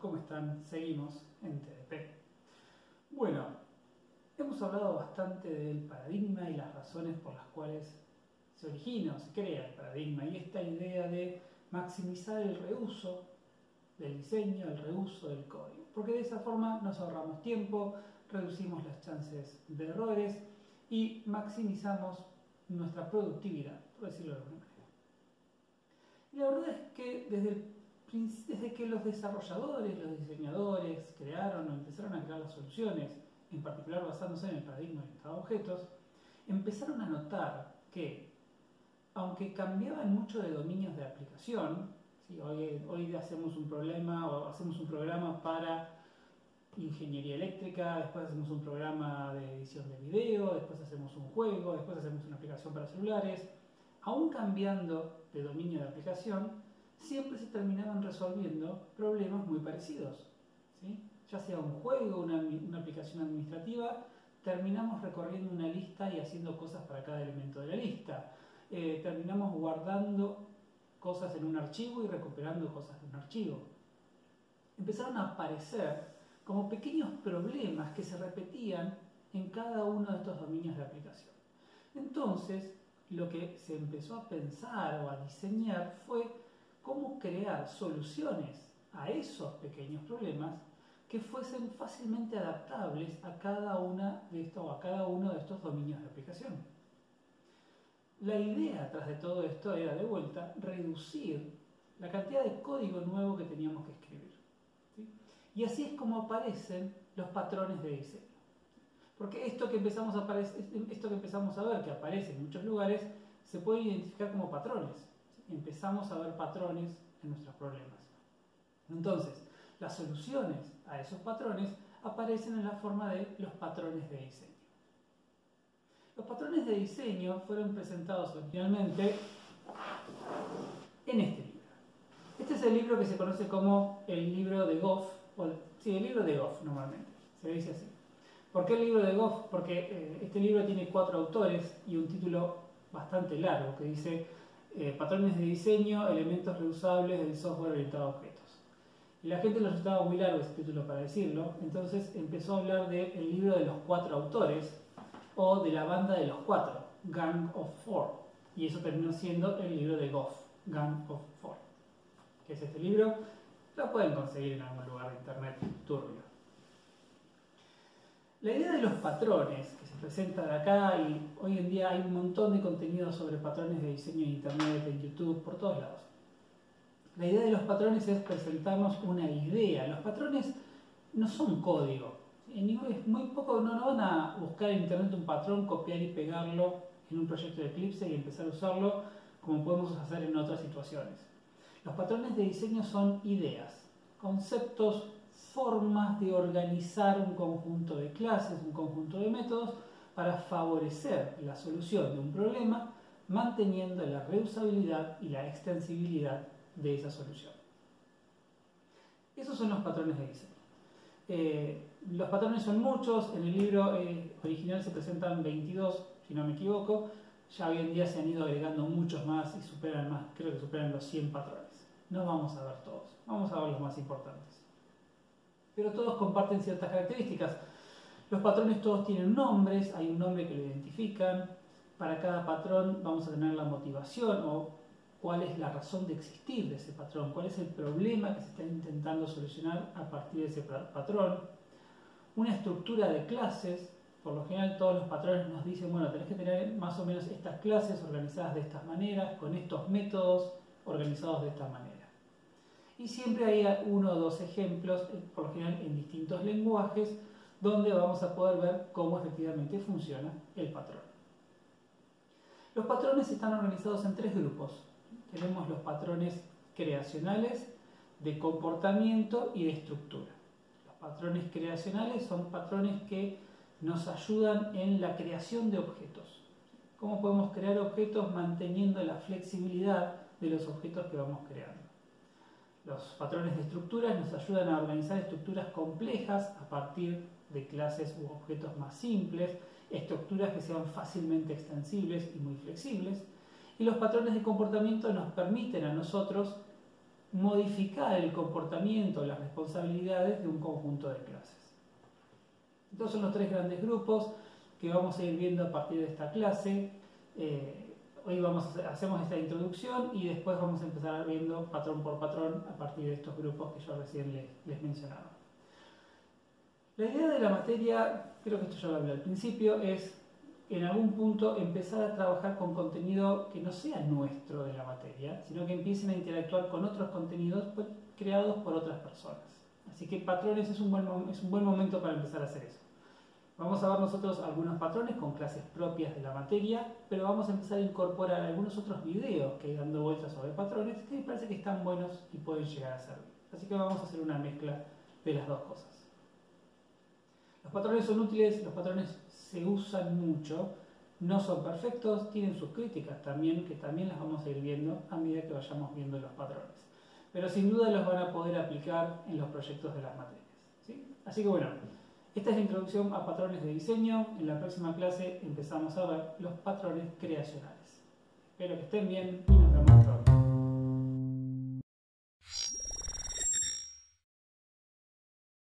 ¿cómo están? Seguimos en TDP. Bueno, hemos hablado bastante del paradigma y las razones por las cuales se origina o se crea el paradigma y esta idea de maximizar el reuso del diseño, el reuso del código, porque de esa forma nos ahorramos tiempo, reducimos las chances de errores y maximizamos nuestra productividad, por decirlo de alguna manera. Y la verdad es que desde, desde que los desarrolladores, los diseñadores crearon o empezaron a crear las soluciones, en particular basándose en el paradigma orientado a objetos, empezaron a notar que, aunque cambiaban mucho de dominios de aplicación, hoy, hoy hacemos un problema o hacemos un programa para ingeniería eléctrica, después hacemos un programa de edición de video, después hacemos un juego, después hacemos una aplicación para celulares, aún cambiando de dominio de aplicación, siempre se terminaban resolviendo problemas muy parecidos. ¿sí? Ya sea un juego, una, una aplicación administrativa, terminamos recorriendo una lista y haciendo cosas para cada elemento de la lista. Eh, terminamos guardando cosas en un archivo y recuperando cosas de un archivo. Empezaron a aparecer como pequeños problemas que se repetían en cada uno de estos dominios de aplicación. Entonces, lo que se empezó a pensar o a diseñar fue cómo crear soluciones a esos pequeños problemas que fuesen fácilmente adaptables a cada, una de estos, a cada uno de estos dominios de aplicación. La idea tras de todo esto era de vuelta reducir la cantidad de código nuevo que teníamos que escribir. Y así es como aparecen los patrones de diseño. Porque esto que, empezamos a esto que empezamos a ver, que aparece en muchos lugares, se puede identificar como patrones. Empezamos a ver patrones en nuestros problemas. Entonces, las soluciones a esos patrones aparecen en la forma de los patrones de diseño. Los patrones de diseño fueron presentados originalmente en este libro. Este es el libro que se conoce como el libro de Goff, o, sí, el libro de Goff normalmente, se dice así. ¿Por qué el libro de Goff? Porque eh, este libro tiene cuatro autores y un título bastante largo que dice eh, Patrones de diseño, elementos reusables del software orientado a objetos. Y la gente lo estaba muy largo ese título para decirlo, entonces empezó a hablar del libro de los cuatro autores o de la banda de los cuatro, Gang of Four. Y eso terminó siendo el libro de Goff, Gang of Four. ¿Qué es este libro? Lo pueden conseguir en algún lugar de internet turbio. La idea de los patrones que se presenta de acá y hoy en día hay un montón de contenido sobre patrones de diseño en internet, en YouTube, por todos lados. La idea de los patrones es presentarnos una idea. Los patrones no son código. Es muy poco, no, no van a buscar en internet un patrón, copiar y pegarlo en un proyecto de Eclipse y empezar a usarlo como podemos hacer en otras situaciones. Los patrones de diseño son ideas, conceptos formas de organizar un conjunto de clases, un conjunto de métodos para favorecer la solución de un problema manteniendo la reusabilidad y la extensibilidad de esa solución. Esos son los patrones de diseño. Eh, los patrones son muchos, en el libro eh, original se presentan 22, si no me equivoco, ya hoy en día se han ido agregando muchos más y superan más, creo que superan los 100 patrones. No vamos a ver todos, vamos a ver los más importantes pero todos comparten ciertas características. Los patrones todos tienen nombres, hay un nombre que lo identifican. Para cada patrón vamos a tener la motivación o cuál es la razón de existir de ese patrón, cuál es el problema que se está intentando solucionar a partir de ese patrón. Una estructura de clases, por lo general todos los patrones nos dicen, bueno, tenés que tener más o menos estas clases organizadas de estas maneras, con estos métodos organizados de esta manera y siempre hay uno o dos ejemplos, eh, por lo general en distintos lenguajes, donde vamos a poder ver cómo efectivamente funciona el patrón. Los patrones están organizados en tres grupos. Tenemos los patrones creacionales, de comportamiento y de estructura. Los patrones creacionales son patrones que nos ayudan en la creación de objetos. ¿Cómo podemos crear objetos manteniendo la flexibilidad de los objetos que vamos creando? Los patrones de estructuras nos ayudan a organizar estructuras complejas a partir de clases u objetos más simples, estructuras que sean fácilmente extensibles y muy flexibles. Y los patrones de comportamiento nos permiten a nosotros modificar el comportamiento, las responsabilidades de un conjunto de clases. Estos son los tres grandes grupos que vamos a ir viendo a partir de esta clase. Eh, hoy vamos a hacemos esta introducción y después vamos a empezar viendo patrón por patrón a partir de estos grupos que yo recién les, les mencionaba. La idea de la materia, creo que esto ya lo hablé al principio, es en algún punto empezar a trabajar con contenido que no sea nuestro de la materia, sino que empiecen a interactuar con otros contenidos creados por otras personas. Así que patrones es un buen, es un buen momento para empezar a hacer eso. Vamos a ver nosotros algunos patrones con clases propias de la materia, pero vamos a empezar a incorporar algunos otros videos que hay dando vueltas sobre patrones que me parece que están buenos y pueden llegar a servir. Así que vamos a hacer una mezcla de las dos cosas. Los patrones son útiles, los patrones se usan mucho, no son perfectos, tienen sus críticas también, que también las vamos a ir viendo a medida que vayamos viendo los patrones. Pero sin duda los van a poder aplicar en los proyectos de las materias. Así que bueno, esta es la introducción a patrones de diseño. En la próxima clase empezamos a ver los patrones creacionales. Espero que estén bien y nos vemos pronto.